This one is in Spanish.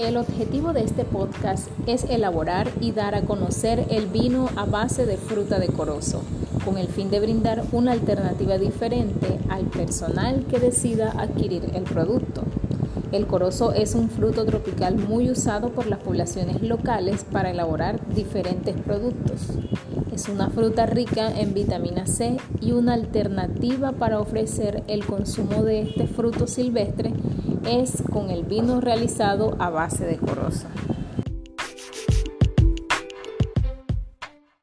El objetivo de este podcast es elaborar y dar a conocer el vino a base de fruta de corozo, con el fin de brindar una alternativa diferente al personal que decida adquirir el producto. El corozo es un fruto tropical muy usado por las poblaciones locales para elaborar diferentes productos. Es una fruta rica en vitamina C y una alternativa para ofrecer el consumo de este fruto silvestre es con el vino realizado a base de corozo.